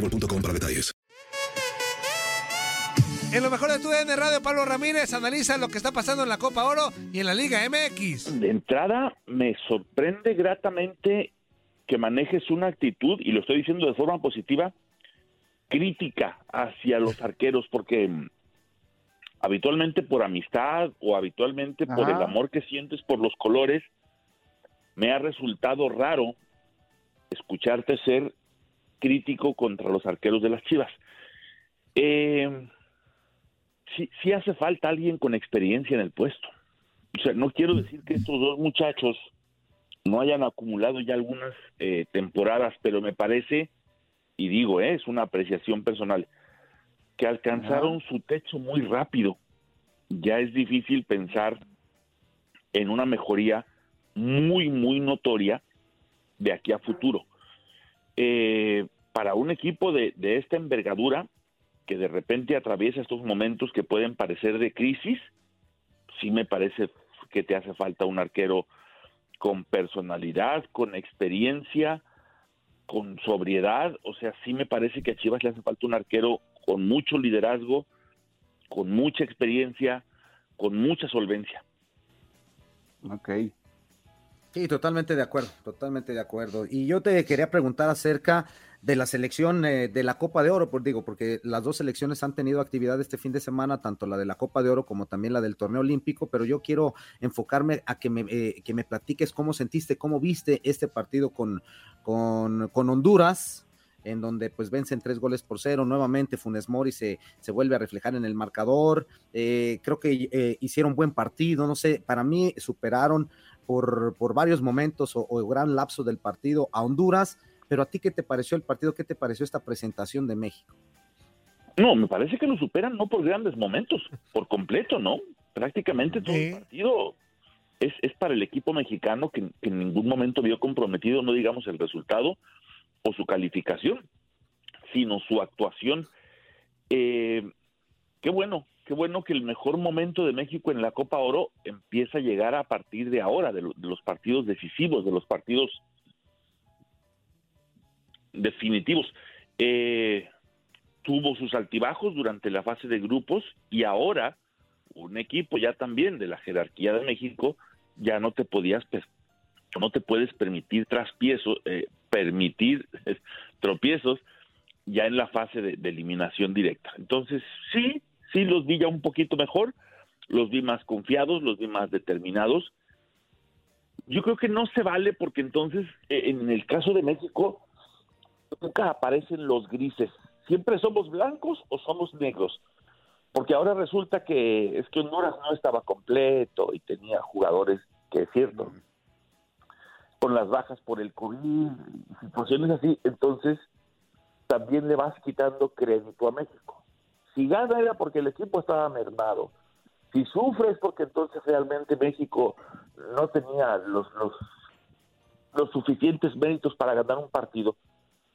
boostmobile.com para detalles. En lo mejor de tu DN Radio, Pablo Ramírez analiza lo que está pasando en la Copa Oro y en la Liga MX. De entrada, me sorprende gratamente que manejes una actitud, y lo estoy diciendo de forma positiva, crítica hacia los arqueros, porque mm, habitualmente por amistad o habitualmente por el amor que sientes por los colores, me ha resultado raro escucharte ser crítico contra los arqueros de las Chivas. Eh, sí, sí hace falta alguien con experiencia en el puesto. O sea, no quiero decir que estos dos muchachos no hayan acumulado ya algunas eh, temporadas, pero me parece, y digo, eh, es una apreciación personal, que alcanzaron su techo muy rápido. Ya es difícil pensar en una mejoría muy, muy notoria de aquí a futuro. Eh, para un equipo de, de esta envergadura, que de repente atraviesa estos momentos que pueden parecer de crisis, sí me parece que te hace falta un arquero con personalidad, con experiencia, con sobriedad. O sea, sí me parece que a Chivas le hace falta un arquero con mucho liderazgo, con mucha experiencia, con mucha solvencia. Ok. Sí, totalmente de acuerdo, totalmente de acuerdo. Y yo te quería preguntar acerca de la selección eh, de la Copa de Oro, por digo, porque las dos selecciones han tenido actividad este fin de semana, tanto la de la Copa de Oro como también la del torneo olímpico, pero yo quiero enfocarme a que me, eh, que me platiques cómo sentiste, cómo viste este partido con, con, con Honduras, en donde pues vencen tres goles por cero, nuevamente Funes Mori se, se vuelve a reflejar en el marcador, eh, creo que eh, hicieron buen partido, no sé, para mí superaron por, por varios momentos o, o gran lapso del partido a Honduras, pero a ti qué te pareció el partido, qué te pareció esta presentación de México? No, me parece que lo superan no por grandes momentos, por completo, ¿no? Prácticamente todo el partido es, es para el equipo mexicano que, que en ningún momento vio comprometido, no digamos el resultado o su calificación, sino su actuación. Eh, qué bueno, qué bueno que el mejor momento de México en la Copa Oro empieza a llegar a partir de ahora, de, lo- de los partidos decisivos, de los partidos definitivos. Eh, tuvo sus altibajos durante la fase de grupos y ahora un equipo ya también de la jerarquía de México ya no te podías no te puedes permitir eh, permitir tropiezos ya en la fase de eliminación directa entonces sí sí los vi ya un poquito mejor los vi más confiados los vi más determinados yo creo que no se vale porque entonces eh, en el caso de México nunca aparecen los grises. Siempre somos blancos o somos negros. Porque ahora resulta que es que Honduras no estaba completo y tenía jugadores que es cierto, con las bajas por el COVID, situaciones así, entonces también le vas quitando crédito a México. Si gana era porque el equipo estaba mermado. Si sufre es porque entonces realmente México no tenía los, los, los suficientes méritos para ganar un partido.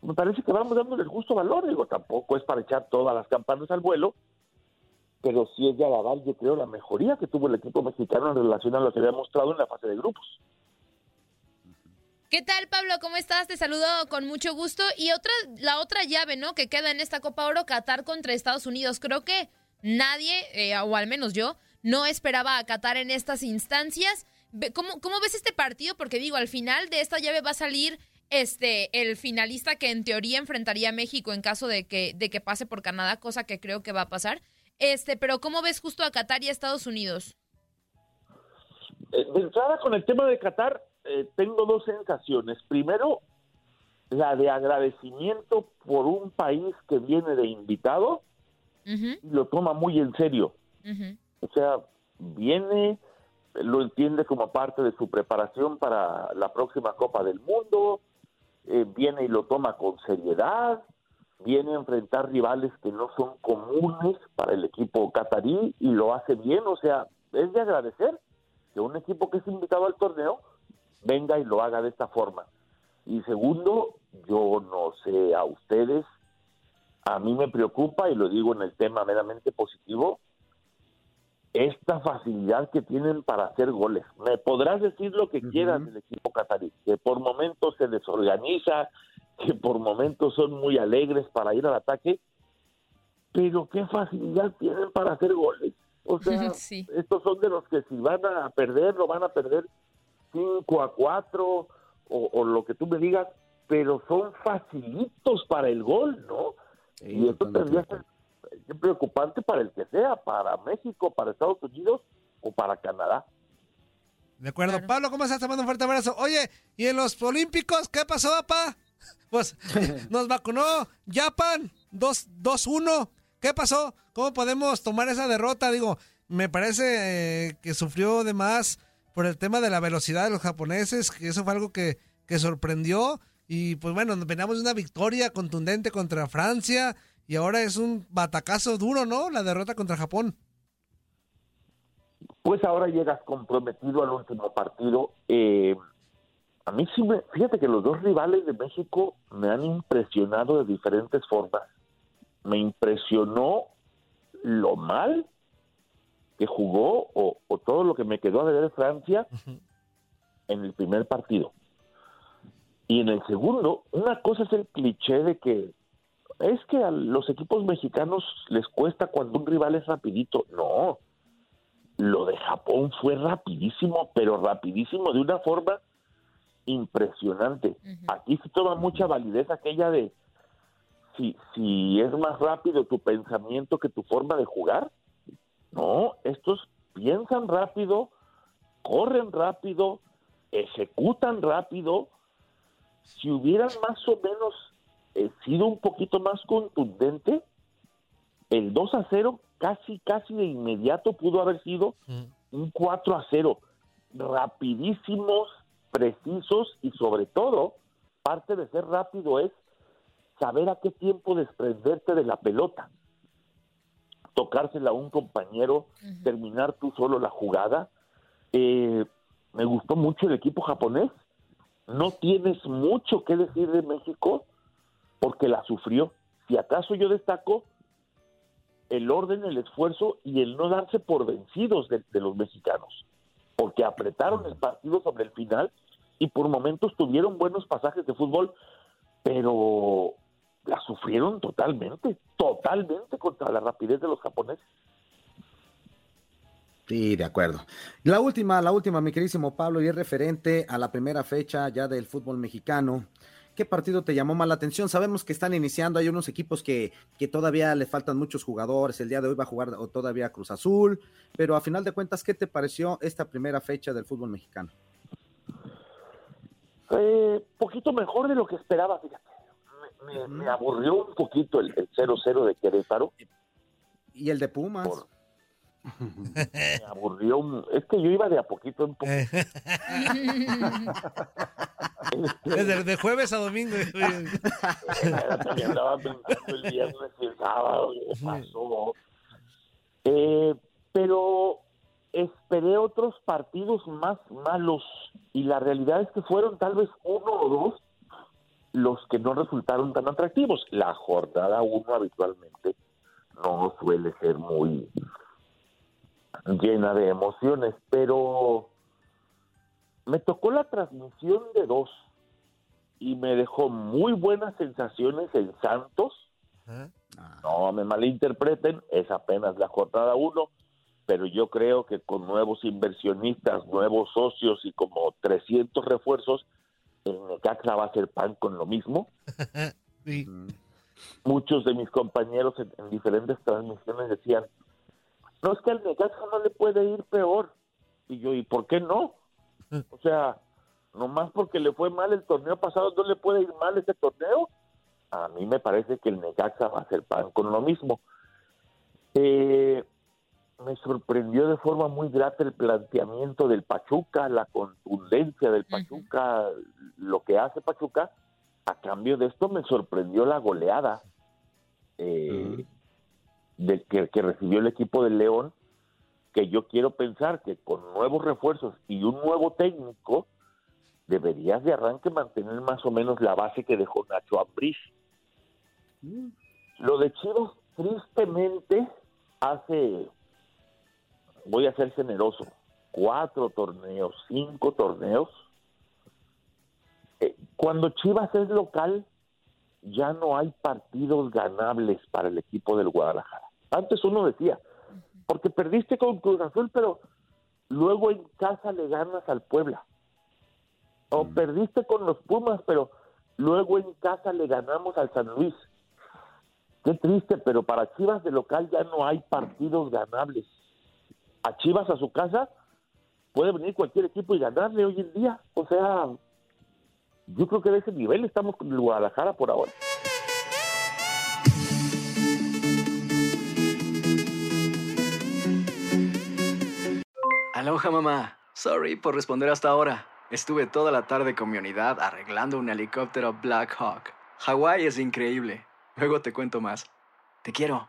Me parece que vamos dándole el justo valor, digo, tampoco es para echar todas las campanas al vuelo, pero sí es de alabar, yo creo, la mejoría que tuvo el equipo mexicano en relación a lo que había mostrado en la fase de grupos. ¿Qué tal, Pablo? ¿Cómo estás? Te saludo con mucho gusto. Y otra, la otra llave, ¿no? Que queda en esta Copa Oro, Qatar contra Estados Unidos. Creo que nadie, eh, o al menos yo, no esperaba a Qatar en estas instancias. ¿Cómo, ¿Cómo ves este partido? Porque digo, al final de esta llave va a salir este el finalista que en teoría enfrentaría a México en caso de que, de que pase por Canadá, cosa que creo que va a pasar. Este, pero ¿cómo ves justo a Qatar y a Estados Unidos? Eh, de entrada con el tema de Qatar, eh, tengo dos sensaciones. Primero, la de agradecimiento por un país que viene de invitado y lo toma muy en serio. O sea, viene, lo entiende como parte de su preparación para la próxima Copa del Mundo, eh, viene y lo toma con seriedad, viene a enfrentar rivales que no son comunes para el equipo catarí y lo hace bien, o sea, es de agradecer que un equipo que es invitado al torneo venga y lo haga de esta forma. Y segundo, yo no sé a ustedes, a mí me preocupa, y lo digo en el tema meramente positivo, esta facilidad que tienen para hacer goles. Me podrás decir lo que quieras del equipo catarí, que por momentos se desorganiza, que por momentos son muy alegres para ir al ataque, pero qué facilidad tienen para hacer goles. O sea, estos son de los que si van a perder, lo van a perder 5 a 4 o, lo que tú me digas, pero son facilitos para el gol, ¿no? y esto tendría que ser preocupante para el que sea, para México, para Estados Unidos o para Canadá. De acuerdo. Pablo, ¿cómo estás? Te mando un fuerte abrazo. Oye, ¿y en los Olímpicos qué pasó, papá? Pues nos vacunó Japan 2-1. ¿Qué pasó? ¿Cómo podemos tomar esa derrota? Digo, me parece eh, que sufrió de más por el tema de la velocidad de los japoneses, que eso fue algo que, que sorprendió. Y pues bueno, veníamos de una victoria contundente contra Francia y ahora es un batacazo duro, ¿no? La derrota contra Japón. Pues ahora llegas comprometido al último partido. Eh, a mí sí me, fíjate que los dos rivales de México me han impresionado de diferentes formas. Me impresionó lo mal que jugó o, todo lo que me quedó a ver Francia en el primer partido. Y en el segundo, una cosa es el cliché de que es que a los equipos mexicanos les cuesta cuando un rival es rapidito. No, lo de Japón fue rapidísimo, pero rapidísimo de una forma impresionante. Aquí se toma mucha validez aquella de si, si es más rápido tu pensamiento que tu forma de jugar. No, estos piensan rápido, corren rápido, ejecutan rápido. Si hubieran más o menos eh, sido un poquito más contundente, el 2 a 0 casi, casi de inmediato pudo haber sido un 4 a 0. Rapidísimos, precisos y sobre todo, parte de ser rápido es saber a qué tiempo desprenderte de la pelota, tocársela a un compañero, terminar tú solo la jugada. Eh, me gustó mucho el equipo japonés. No tienes mucho que decir de México porque la sufrió. Si acaso yo destaco el orden, el esfuerzo y el no darse por vencidos de los mexicanos, porque apretaron el partido sobre el final y por momentos tuvieron buenos pasajes de fútbol, pero la sufrieron totalmente, totalmente contra la rapidez de los japoneses. Sí, de acuerdo. La última, la última, mi queridísimo Pablo, y es referente a la primera fecha ya del fútbol mexicano. ¿Qué partido te llamó más la atención? Sabemos que están iniciando, hay unos equipos que, que todavía le faltan muchos jugadores, el día de hoy va a jugar todavía Cruz Azul, pero a final de cuentas, ¿qué te pareció esta primera fecha del fútbol mexicano? Eh, poquito mejor de lo que esperaba, fíjate. Me, me aburrió un poquito el el 0-0 de Querétaro. Y el de Pumas. Me aburrió. un- Es que yo iba de a poquito en poquito. Desde de jueves a domingo. Me andaba pensando el viernes y el sábado. ¿Qué pasó? Eh, pero esperé otros partidos más malos y la realidad es que fueron tal vez uno o dos los que no resultaron tan atractivos. La jornada uno habitualmente no suele ser muy llena de emociones, pero me tocó la transmisión de dos y me dejó muy buenas sensaciones en Santos. No me malinterpreten, es apenas la jornada uno, pero yo creo que con nuevos inversionistas, nuevos socios y como 300 refuerzos, el Necaxa va a hacer pan con lo mismo. Muchos de mis compañeros en, en diferentes transmisiones decían, no es que al Necaxa no le puede ir peor. Y yo, ¿y por qué no? O sea, nomás porque le fue mal el torneo pasado, ¿no le puede ir mal este torneo? A mí me parece que el Necaxa va a hacer pan con lo mismo. Eh, me sorprendió de forma muy grata el planteamiento del Pachuca, la contundencia del Pachuca, lo que hace Pachuca. A cambio de esto me sorprendió la goleada eh, de que, que recibió el equipo del León, que yo quiero pensar que con nuevos refuerzos y un nuevo técnico, deberías de arranque mantener más o menos la base que dejó Nacho Ambriz. Lo de Chivas, tristemente, hace, voy a ser generoso, cuatro torneos, cinco torneos. Eh, cuando Chivas es local, ya no hay partidos ganables para el equipo del Guadalajara. Antes uno decía, porque perdiste con Cruz Azul, pero luego en casa le ganas al Puebla. O perdiste con los Pumas, pero luego en casa le ganamos al San Luis. Qué triste, pero para Chivas de local ya no hay partidos ganables. A Chivas a su casa puede venir cualquier equipo y ganarle hoy en día. O sea, yo creo que de ese nivel estamos con el Guadalajara por ahora. Aloha mamá. Sorry por responder hasta ahora. Estuve toda la tarde con mi unidad arreglando un helicóptero Black Hawk. Hawái es increíble. Luego te cuento más. Te quiero.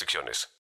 restricciones.